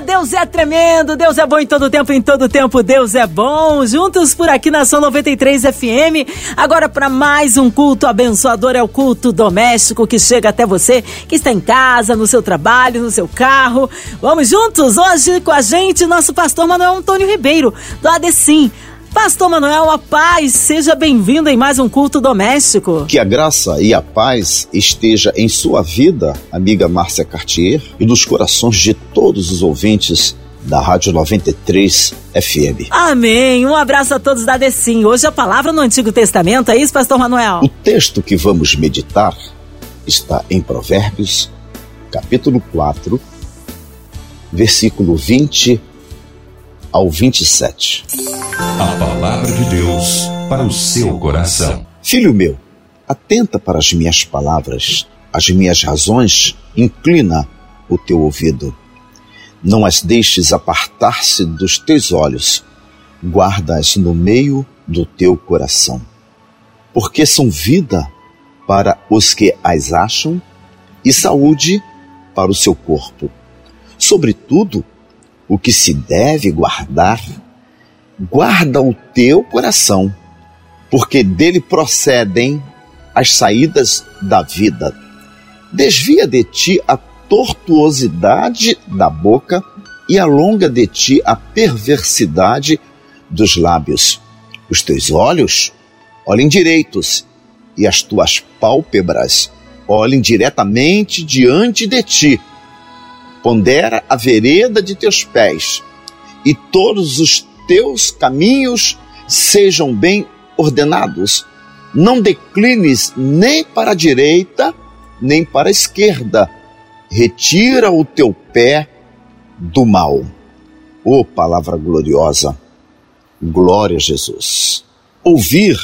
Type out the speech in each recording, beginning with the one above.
Deus é tremendo, Deus é bom em todo tempo, em todo tempo Deus é bom. Juntos por aqui na São 93 FM. Agora para mais um culto abençoador é o culto doméstico que chega até você que está em casa, no seu trabalho, no seu carro. Vamos juntos hoje com a gente nosso pastor Manuel Antônio Ribeiro do ADECIM. Pastor Manuel, a paz, seja bem-vindo em mais um culto doméstico. Que a graça e a paz esteja em sua vida, amiga Márcia Cartier, e nos corações de todos os ouvintes da Rádio 93 FM. Amém. Um abraço a todos da Decim. Hoje a palavra no Antigo Testamento, é isso, Pastor Manuel? O texto que vamos meditar está em Provérbios, capítulo 4, versículo 20 ao 27. A palavra de Deus para o seu coração. Filho meu, atenta para as minhas palavras, as minhas razões, inclina o teu ouvido. Não as deixes apartar-se dos teus olhos, guarda-as no meio do teu coração. Porque são vida para os que as acham e saúde para o seu corpo. Sobretudo, o que se deve guardar guarda o teu coração, porque dele procedem as saídas da vida. Desvia de ti a tortuosidade da boca e alonga de ti a perversidade dos lábios. Os teus olhos olhem direitos e as tuas pálpebras olhem diretamente diante de ti. Pondera a vereda de teus pés e todos os teus caminhos sejam bem ordenados. Não declines nem para a direita, nem para a esquerda. Retira o teu pé do mal. Oh, palavra gloriosa, glória a Jesus. Ouvir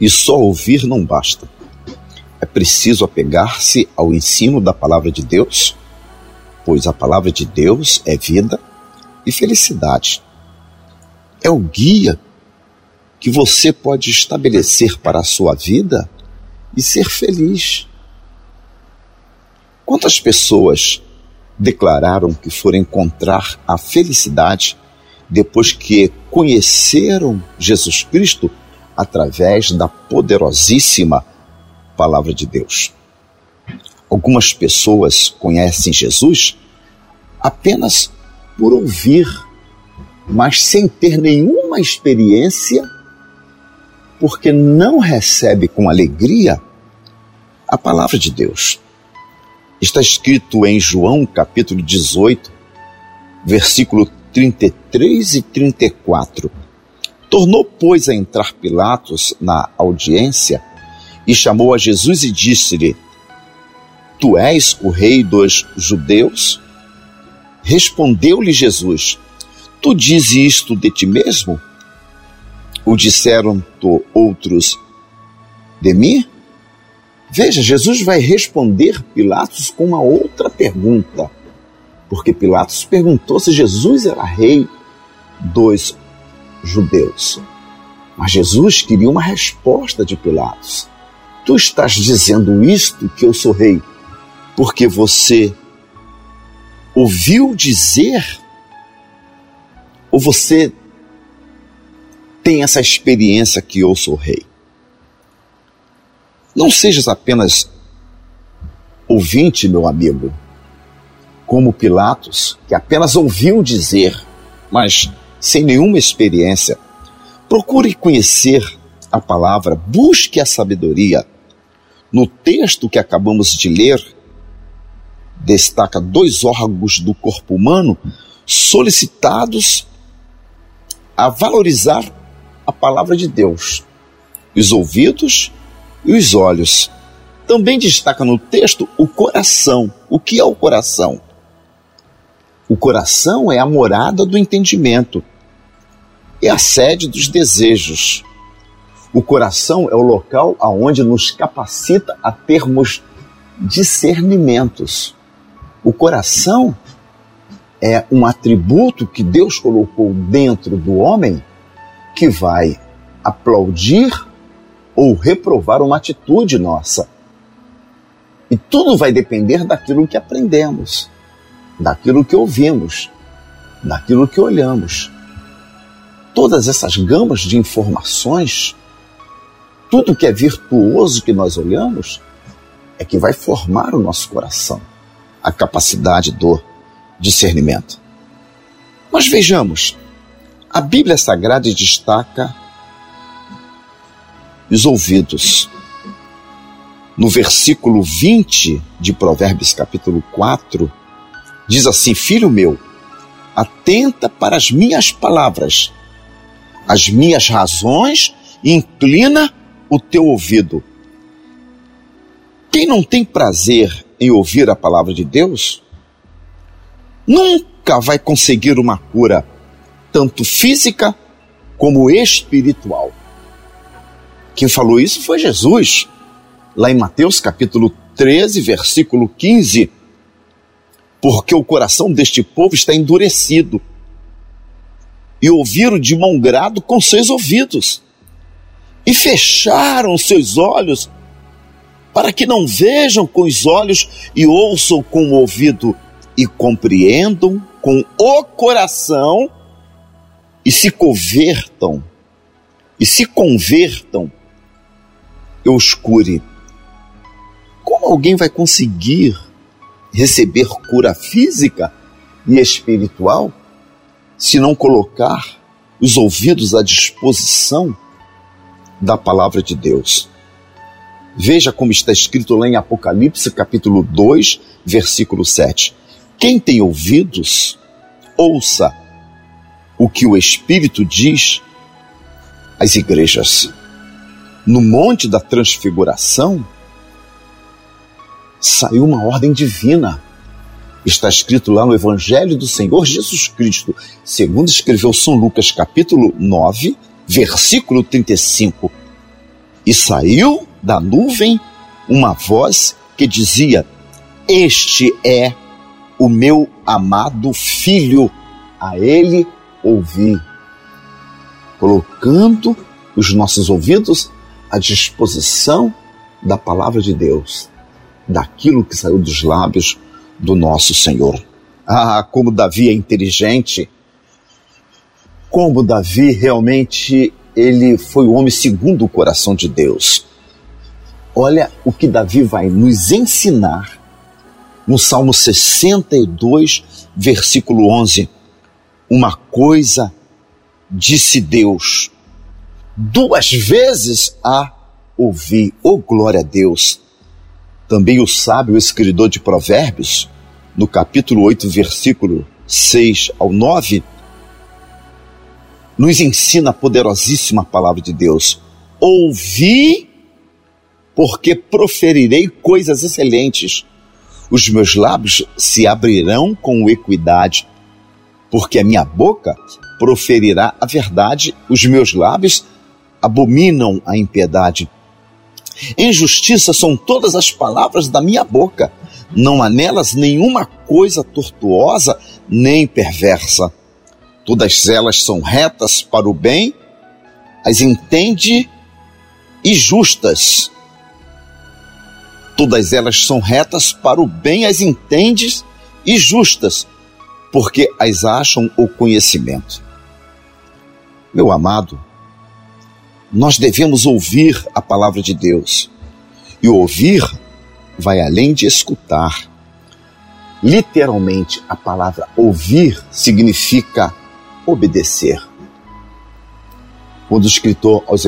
e só ouvir não basta. É preciso apegar-se ao ensino da palavra de Deus, pois a palavra de Deus é vida e felicidade é o guia que você pode estabelecer para a sua vida e ser feliz. Quantas pessoas declararam que foram encontrar a felicidade depois que conheceram Jesus Cristo através da poderosíssima Palavra de Deus? Algumas pessoas conhecem Jesus apenas por ouvir mas sem ter nenhuma experiência, porque não recebe com alegria a palavra de Deus. Está escrito em João capítulo 18, versículo 33 e 34. Tornou, pois, a entrar Pilatos na audiência e chamou a Jesus e disse-lhe: Tu és o rei dos judeus? Respondeu-lhe Jesus: Tu dizes isto de ti mesmo? Ou disseram-te outros de mim? Veja, Jesus vai responder Pilatos com uma outra pergunta. Porque Pilatos perguntou se Jesus era rei dos judeus. Mas Jesus queria uma resposta de Pilatos. Tu estás dizendo isto que eu sou rei, porque você ouviu dizer ou você tem essa experiência que eu sou rei? Não sejas apenas ouvinte, meu amigo, como Pilatos, que apenas ouviu dizer, mas sem nenhuma experiência. Procure conhecer a palavra, busque a sabedoria. No texto que acabamos de ler, destaca dois órgãos do corpo humano solicitados a valorizar a palavra de Deus, os ouvidos e os olhos. Também destaca no texto o coração. O que é o coração? O coração é a morada do entendimento, é a sede dos desejos. O coração é o local aonde nos capacita a termos discernimentos. O coração é um atributo que Deus colocou dentro do homem que vai aplaudir ou reprovar uma atitude nossa. E tudo vai depender daquilo que aprendemos, daquilo que ouvimos, daquilo que olhamos. Todas essas gamas de informações, tudo que é virtuoso que nós olhamos, é que vai formar o nosso coração, a capacidade do discernimento. Mas vejamos, a Bíblia Sagrada destaca os ouvidos. No versículo 20 de Provérbios, capítulo 4, diz assim: Filho meu, atenta para as minhas palavras, as minhas razões, inclina o teu ouvido. Quem não tem prazer em ouvir a palavra de Deus, nunca vai conseguir uma cura, tanto física como espiritual. Quem falou isso foi Jesus, lá em Mateus capítulo 13, versículo 15. Porque o coração deste povo está endurecido, e ouviram de bom grado com seus ouvidos, e fecharam seus olhos, para que não vejam com os olhos e ouçam com o ouvido e compreendam com o coração e se convertam, e se convertam, eu escure. Como alguém vai conseguir receber cura física e espiritual se não colocar os ouvidos à disposição da palavra de Deus? Veja como está escrito lá em Apocalipse, capítulo 2, versículo 7. Quem tem ouvidos, ouça o que o Espírito diz às igrejas. No Monte da Transfiguração, saiu uma ordem divina. Está escrito lá no Evangelho do Senhor Jesus Cristo, segundo escreveu São Lucas, capítulo 9, versículo 35. E saiu da nuvem uma voz que dizia: Este é o meu amado filho, a ele ouvi. Colocando os nossos ouvidos à disposição da palavra de Deus, daquilo que saiu dos lábios do nosso Senhor. Ah, como Davi é inteligente! Como Davi realmente ele foi o homem segundo o coração de Deus. Olha o que Davi vai nos ensinar no Salmo 62, versículo 11: Uma coisa disse Deus, duas vezes a ouvi, oh glória a Deus. Também o sábio escritor de Provérbios, no capítulo 8, versículo 6 ao 9, nos ensina a poderosíssima palavra de Deus. Ouvi, porque proferirei coisas excelentes os meus lábios se abrirão com equidade, porque a minha boca proferirá a verdade, os meus lábios abominam a impiedade. Em justiça são todas as palavras da minha boca, não há nelas nenhuma coisa tortuosa nem perversa. Todas elas são retas para o bem, as entende e justas Todas elas são retas para o bem, as entendes e justas, porque as acham o conhecimento. Meu amado, nós devemos ouvir a palavra de Deus. E ouvir vai além de escutar. Literalmente, a palavra ouvir significa obedecer quando o escritor aos,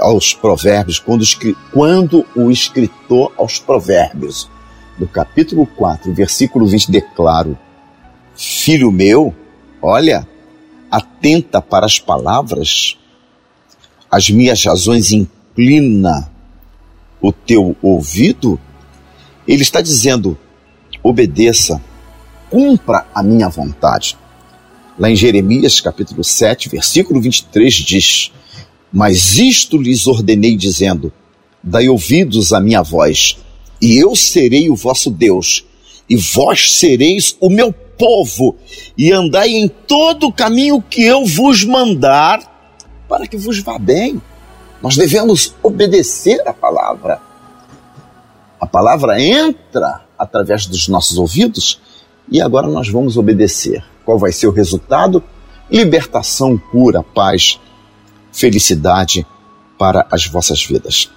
aos provérbios, quando, quando o escritor aos provérbios, no capítulo 4, versículo 20, declaro, filho meu, olha, atenta para as palavras, as minhas razões inclina o teu ouvido, ele está dizendo, obedeça, cumpra a minha vontade. Lá em Jeremias capítulo 7, versículo 23 diz: mas isto lhes ordenei, dizendo: Dai ouvidos à minha voz, e eu serei o vosso Deus, e vós sereis o meu povo, e andai em todo o caminho que eu vos mandar, para que vos vá bem. Nós devemos obedecer a palavra. A palavra entra através dos nossos ouvidos e agora nós vamos obedecer. Qual vai ser o resultado? Libertação, cura, paz, felicidade para as vossas vidas.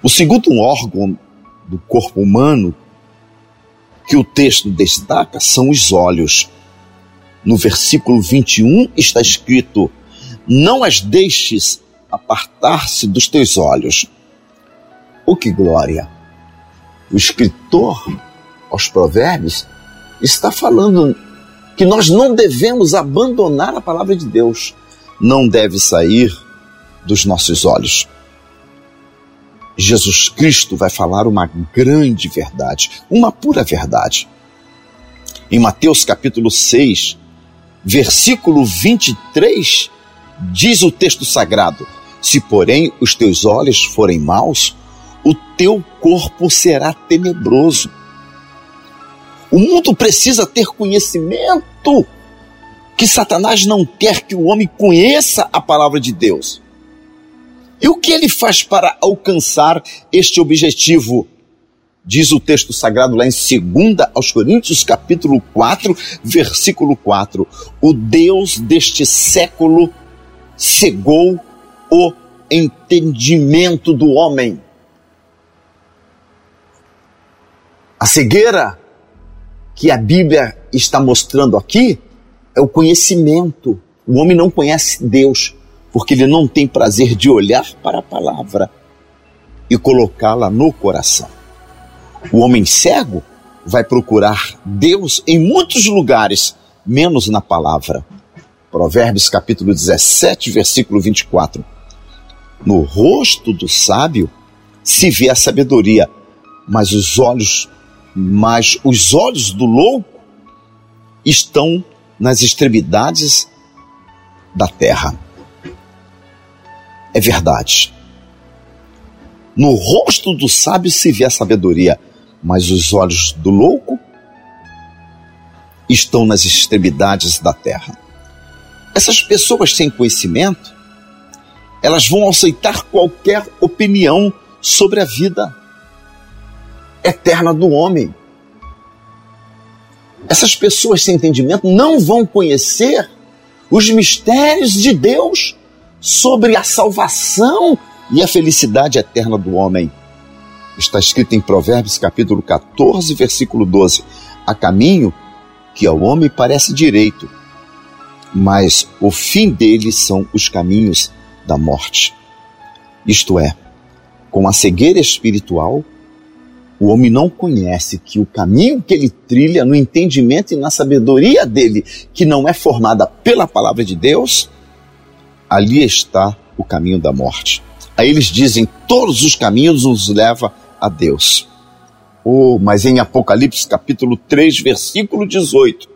O segundo órgão do corpo humano que o texto destaca são os olhos. No versículo 21 está escrito: Não as deixes apartar-se dos teus olhos. Oh, que glória! O escritor aos Provérbios está falando que nós não devemos abandonar a palavra de Deus, não deve sair dos nossos olhos. Jesus Cristo vai falar uma grande verdade, uma pura verdade. Em Mateus capítulo 6, versículo 23, diz o texto sagrado: Se, porém, os teus olhos forem maus, o teu corpo será tenebroso. O mundo precisa ter conhecimento que Satanás não quer que o homem conheça a palavra de Deus. E o que ele faz para alcançar este objetivo? Diz o texto sagrado lá em 2 aos Coríntios, capítulo 4, versículo 4. O Deus deste século cegou o entendimento do homem. A cegueira que a Bíblia está mostrando aqui é o conhecimento. O homem não conhece Deus porque ele não tem prazer de olhar para a palavra e colocá-la no coração. O homem cego vai procurar Deus em muitos lugares, menos na palavra. Provérbios capítulo 17, versículo 24. No rosto do sábio se vê a sabedoria, mas os olhos mas os olhos do louco estão nas extremidades da terra. É verdade. No rosto do sábio se vê a sabedoria, mas os olhos do louco estão nas extremidades da terra. Essas pessoas sem conhecimento, elas vão aceitar qualquer opinião sobre a vida eterna do homem. Essas pessoas sem entendimento não vão conhecer os mistérios de Deus sobre a salvação e a felicidade eterna do homem. Está escrito em Provérbios capítulo 14, versículo 12: Há caminho que ao homem parece direito, mas o fim dele são os caminhos da morte. Isto é, com a cegueira espiritual, o homem não conhece que o caminho que ele trilha no entendimento e na sabedoria dele, que não é formada pela palavra de Deus, ali está o caminho da morte. Aí eles dizem: todos os caminhos nos leva a Deus. Oh, mas em Apocalipse capítulo 3, versículo 18,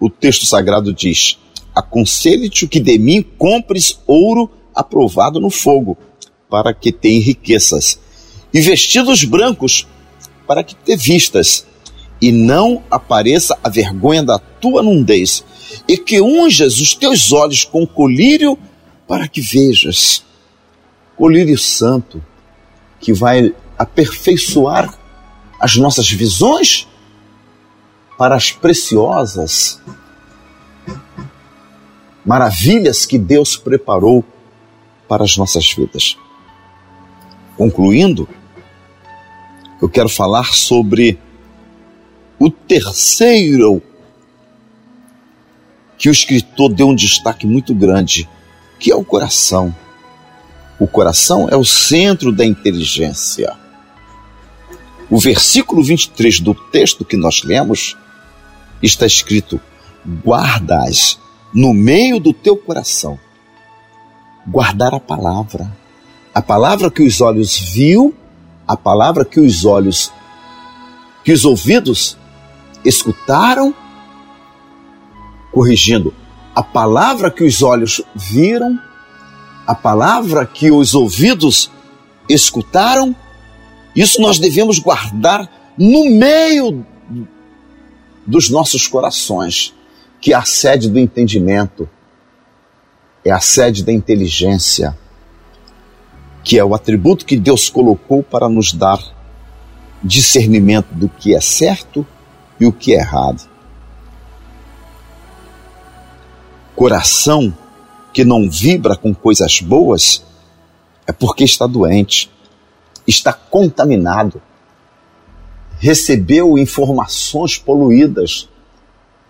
o texto sagrado diz: Aconselho-te que de mim compres ouro aprovado no fogo, para que tenha riquezas, e vestidos brancos para que te vistas, e não apareça a vergonha da tua nudez, e que unjas os teus olhos com colírio para que vejas. Colírio santo, que vai aperfeiçoar as nossas visões para as preciosas maravilhas que Deus preparou para as nossas vidas. Concluindo, eu quero falar sobre o terceiro que o escritor deu um destaque muito grande, que é o coração. O coração é o centro da inteligência. O versículo 23 do texto que nós lemos está escrito: guardas no meio do teu coração. Guardar a palavra. A palavra que os olhos viu a palavra que os olhos, que os ouvidos escutaram, corrigindo, a palavra que os olhos viram, a palavra que os ouvidos escutaram, isso nós devemos guardar no meio dos nossos corações, que é a sede do entendimento, é a sede da inteligência, que é o atributo que Deus colocou para nos dar discernimento do que é certo e o que é errado. Coração que não vibra com coisas boas é porque está doente, está contaminado, recebeu informações poluídas,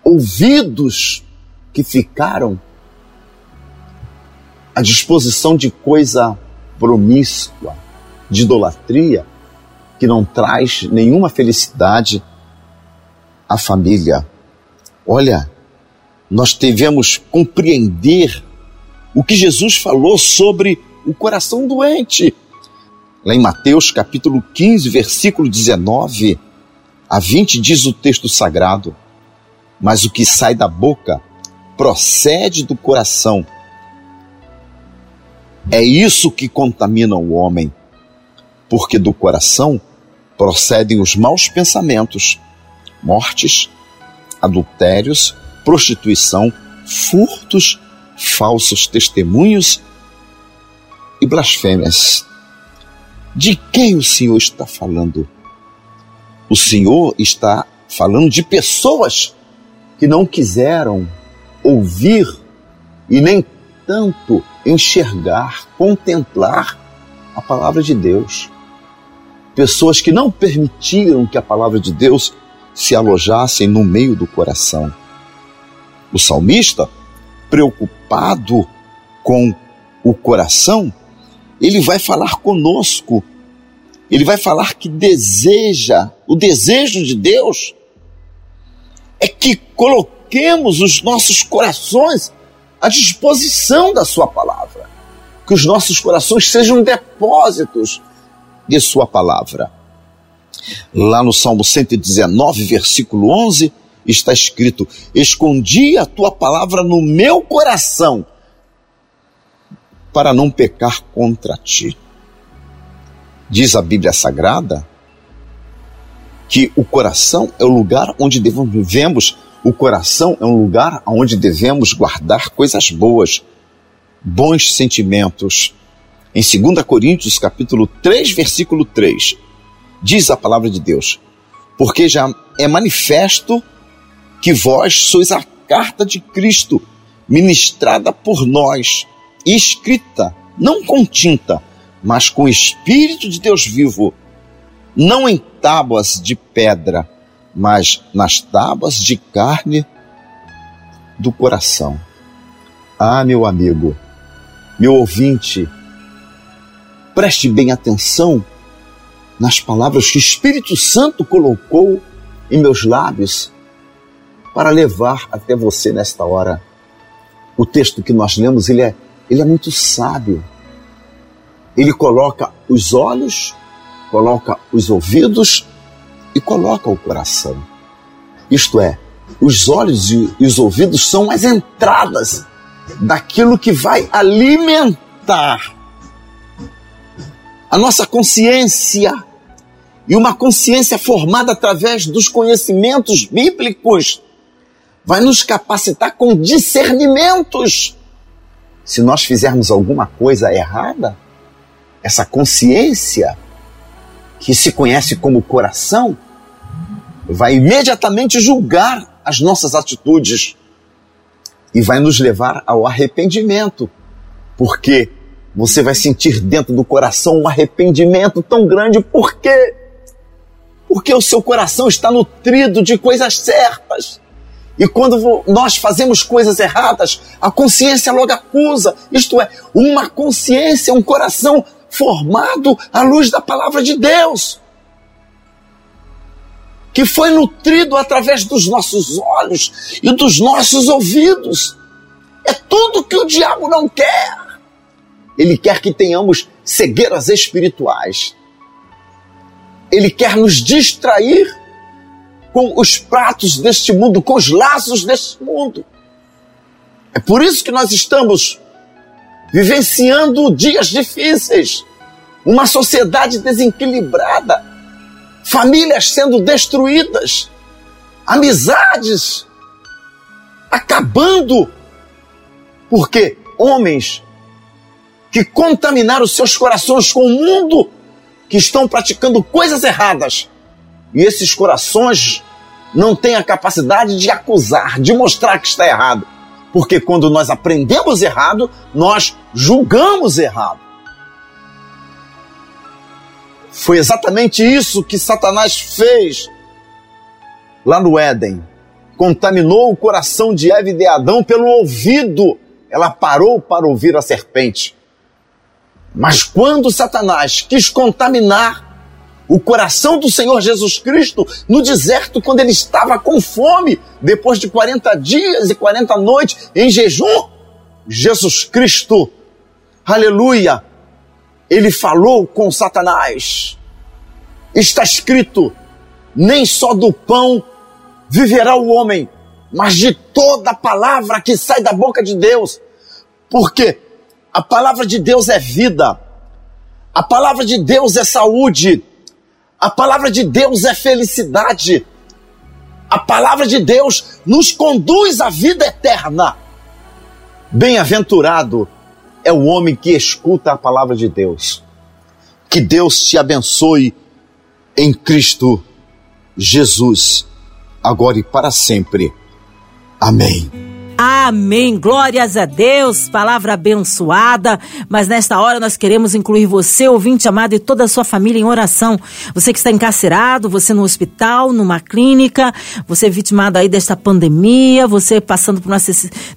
ouvidos que ficaram à disposição de coisa promíscua, de idolatria, que não traz nenhuma felicidade à família. Olha, nós devemos compreender o que Jesus falou sobre o coração doente. Lá em Mateus capítulo 15, versículo 19 a 20 diz o texto sagrado: Mas o que sai da boca procede do coração. É isso que contamina o homem, porque do coração procedem os maus pensamentos, mortes, adultérios, prostituição, furtos, falsos testemunhos e blasfêmias. De quem o Senhor está falando? O Senhor está falando de pessoas que não quiseram ouvir e nem tanto enxergar, contemplar a palavra de Deus. Pessoas que não permitiram que a palavra de Deus se alojasse no meio do coração. O salmista, preocupado com o coração, ele vai falar conosco. Ele vai falar que deseja, o desejo de Deus é que coloquemos os nossos corações à disposição da Sua palavra. Que os nossos corações sejam depósitos de Sua palavra. Lá no Salmo 119, versículo 11, está escrito: Escondi a tua palavra no meu coração para não pecar contra ti. Diz a Bíblia Sagrada que o coração é o lugar onde devemos o coração é um lugar onde devemos guardar coisas boas, bons sentimentos. Em 2 Coríntios, capítulo 3, versículo 3, diz a palavra de Deus: Porque já é manifesto que vós sois a carta de Cristo, ministrada por nós, escrita, não com tinta, mas com o Espírito de Deus vivo, não em tábuas de pedra, mas nas tábuas de carne do coração. Ah, meu amigo, meu ouvinte, preste bem atenção nas palavras que o Espírito Santo colocou em meus lábios para levar até você nesta hora. O texto que nós lemos, ele é ele é muito sábio. Ele coloca os olhos, coloca os ouvidos e coloca o coração. Isto é, os olhos e os ouvidos são as entradas daquilo que vai alimentar a nossa consciência. E uma consciência formada através dos conhecimentos bíblicos vai nos capacitar com discernimentos se nós fizermos alguma coisa errada, essa consciência, que se conhece como coração, vai imediatamente julgar as nossas atitudes e vai nos levar ao arrependimento, porque você vai sentir dentro do coração um arrependimento tão grande, por quê? Porque o seu coração está nutrido de coisas certas. E quando nós fazemos coisas erradas, a consciência logo acusa. Isto é, uma consciência, um coração formado à luz da palavra de Deus. Que foi nutrido através dos nossos olhos e dos nossos ouvidos. É tudo que o diabo não quer. Ele quer que tenhamos cegueiras espirituais. Ele quer nos distrair com os pratos deste mundo, com os laços deste mundo. É por isso que nós estamos vivenciando dias difíceis, uma sociedade desequilibrada, famílias sendo destruídas, amizades acabando, porque homens que contaminaram seus corações com o mundo, que estão praticando coisas erradas, e esses corações não têm a capacidade de acusar, de mostrar que está errado. Porque quando nós aprendemos errado, nós julgamos errado. Foi exatamente isso que Satanás fez lá no Éden. Contaminou o coração de Eva e de Adão pelo ouvido. Ela parou para ouvir a serpente. Mas quando Satanás quis contaminar o coração do Senhor Jesus Cristo no deserto, quando ele estava com fome, depois de 40 dias e 40 noites em jejum, Jesus Cristo, aleluia, ele falou com Satanás. Está escrito: nem só do pão viverá o homem, mas de toda palavra que sai da boca de Deus. Porque a palavra de Deus é vida, a palavra de Deus é saúde, a palavra de Deus é felicidade, a palavra de Deus nos conduz à vida eterna. Bem-aventurado é o homem que escuta a palavra de Deus. Que Deus te abençoe em Cristo Jesus, agora e para sempre. Amém. Amém. Glórias a Deus. Palavra abençoada. Mas nesta hora nós queremos incluir você, ouvinte amado, e toda a sua família em oração. Você que está encarcerado, você no hospital, numa clínica, você vitimado aí desta pandemia, você passando por uma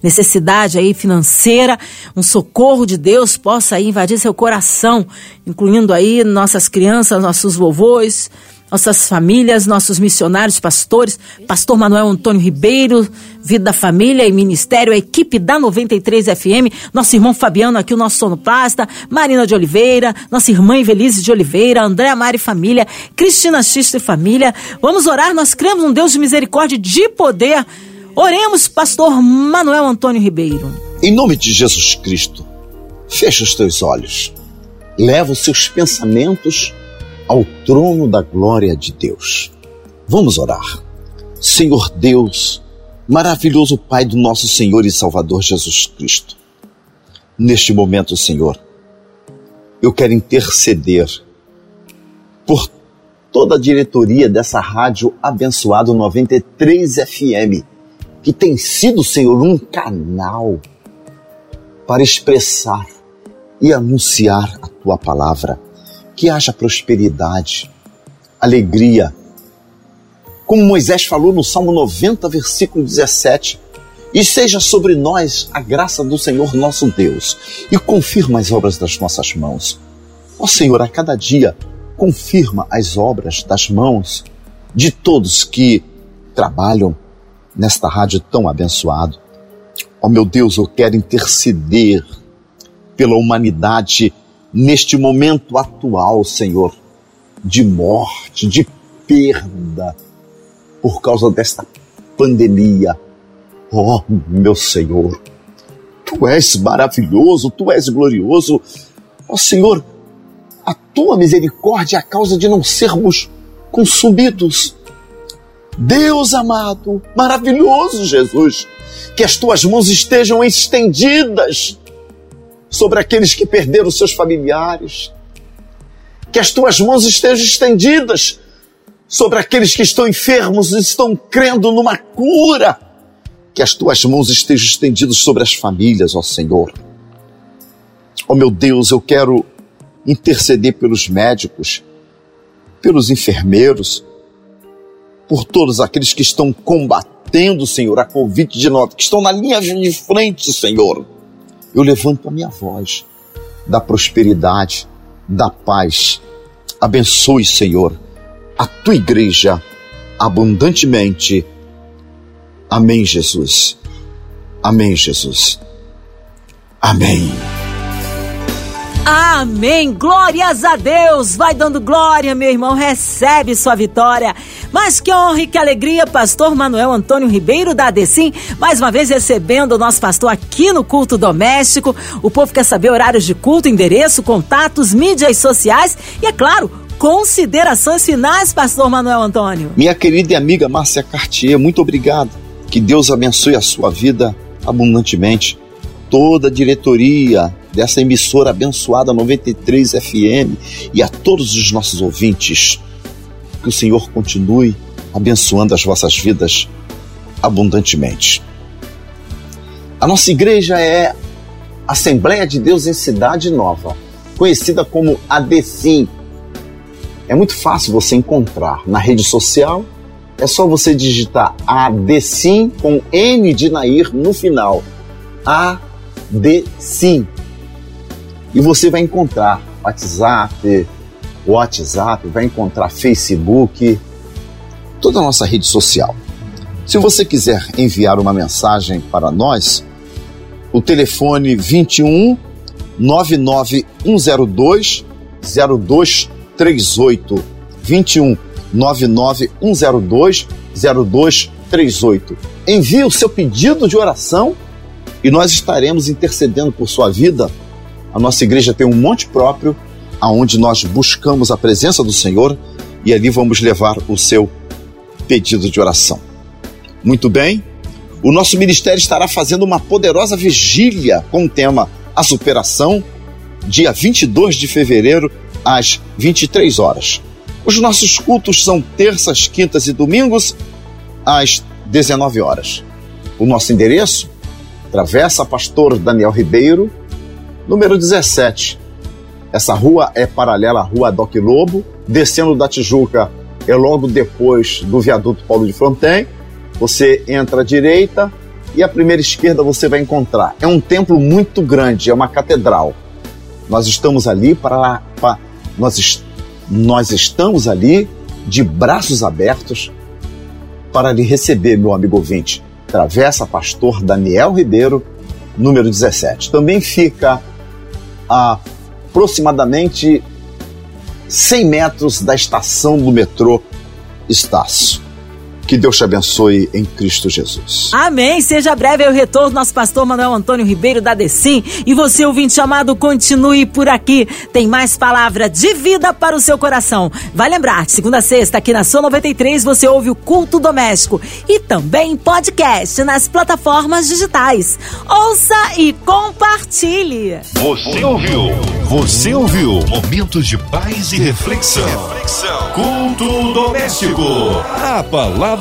necessidade aí financeira, um socorro de Deus possa aí invadir seu coração, incluindo aí nossas crianças, nossos vovôs, nossas famílias, nossos missionários, pastores, pastor Manuel Antônio Ribeiro, Vida da Família e Ministério, a equipe da 93 FM, nosso irmão Fabiano aqui, o nosso sonoplasta, Marina de Oliveira, nossa irmã Evelise de Oliveira, Andréa Mari Família, Cristina Xista e Família. Vamos orar, nós cremos um Deus de misericórdia de poder. Oremos, pastor Manuel Antônio Ribeiro. Em nome de Jesus Cristo, fecha os teus olhos, leva os seus pensamentos ao trono da glória de Deus. Vamos orar. Senhor Deus, maravilhoso Pai do nosso Senhor e Salvador Jesus Cristo. Neste momento, Senhor, eu quero interceder por toda a diretoria dessa rádio abençoado 93 FM, que tem sido, Senhor, um canal para expressar e anunciar a tua palavra que haja prosperidade, alegria. Como Moisés falou no Salmo 90, versículo 17, e seja sobre nós a graça do Senhor nosso Deus, e confirma as obras das nossas mãos. Ó Senhor, a cada dia, confirma as obras das mãos de todos que trabalham nesta rádio tão abençoado. Ó meu Deus, eu quero interceder pela humanidade neste momento atual, Senhor, de morte, de perda, por causa desta pandemia. Oh, meu Senhor, Tu és maravilhoso, Tu és glorioso. Oh, Senhor, a Tua misericórdia é a causa de não sermos consumidos. Deus amado, maravilhoso Jesus, que as Tuas mãos estejam estendidas sobre aqueles que perderam seus familiares. Que as tuas mãos estejam estendidas sobre aqueles que estão enfermos e estão crendo numa cura. Que as tuas mãos estejam estendidas sobre as famílias, ó Senhor. Ó meu Deus, eu quero interceder pelos médicos, pelos enfermeiros, por todos aqueles que estão combatendo, Senhor, a Covid-19, que estão na linha de frente, Senhor eu levanto a minha voz da prosperidade, da paz. Abençoe, Senhor, a tua igreja abundantemente. Amém, Jesus. Amém, Jesus. Amém. Amém. Glórias a Deus. Vai dando glória, meu irmão. Recebe sua vitória. Mas que honra e que alegria, pastor Manuel Antônio Ribeiro da Adecim, mais uma vez recebendo o nosso pastor aqui no culto doméstico. O povo quer saber horários de culto, endereço, contatos, mídias sociais e, é claro, considerações finais, pastor Manuel Antônio. Minha querida e amiga Márcia Cartier, muito obrigado. Que Deus abençoe a sua vida abundantemente. Toda a diretoria dessa emissora abençoada 93 FM e a todos os nossos ouvintes. Que o Senhor continue abençoando as vossas vidas abundantemente. A nossa igreja é Assembleia de Deus em Cidade Nova, conhecida como ADCIM. É muito fácil você encontrar na rede social, é só você digitar ADCIM com N de Nair no final. ADCIM. E você vai encontrar WhatsApp, WhatsApp, vai encontrar Facebook, toda a nossa rede social. Se você quiser enviar uma mensagem para nós, o telefone 21 99102 0238 21 99102 0238. Envie o seu pedido de oração e nós estaremos intercedendo por sua vida. A nossa igreja tem um monte próprio aonde nós buscamos a presença do Senhor e ali vamos levar o seu pedido de oração. Muito bem, o nosso ministério estará fazendo uma poderosa vigília com o tema A Superação, dia 22 de fevereiro, às 23 horas. Os nossos cultos são terças, quintas e domingos, às 19 horas. O nosso endereço? Travessa Pastor Daniel Ribeiro, número 17. Essa rua é paralela à Rua Doc Lobo, descendo da Tijuca é logo depois do viaduto Paulo de Fronten você entra à direita e à primeira esquerda você vai encontrar. É um templo muito grande, é uma catedral. Nós estamos ali para, nós, nós estamos ali de braços abertos para lhe receber, meu amigo ouvinte. Travessa Pastor Daniel Ribeiro, número 17. Também fica a aproximadamente 100 metros da estação do metrô Estácio. Que Deus te abençoe em Cristo Jesus. Amém. Seja breve o retorno nosso pastor Manuel Antônio Ribeiro da Decim. E você, ouvinte chamado, continue por aqui. Tem mais palavra de vida para o seu coração. Vai lembrar, de segunda a sexta, aqui na Sua 93, você ouve o Culto Doméstico. E também podcast nas plataformas digitais. Ouça e compartilhe. Você ouviu? Você ouviu? Momentos de paz e reflexão. reflexão. Culto Doméstico. A palavra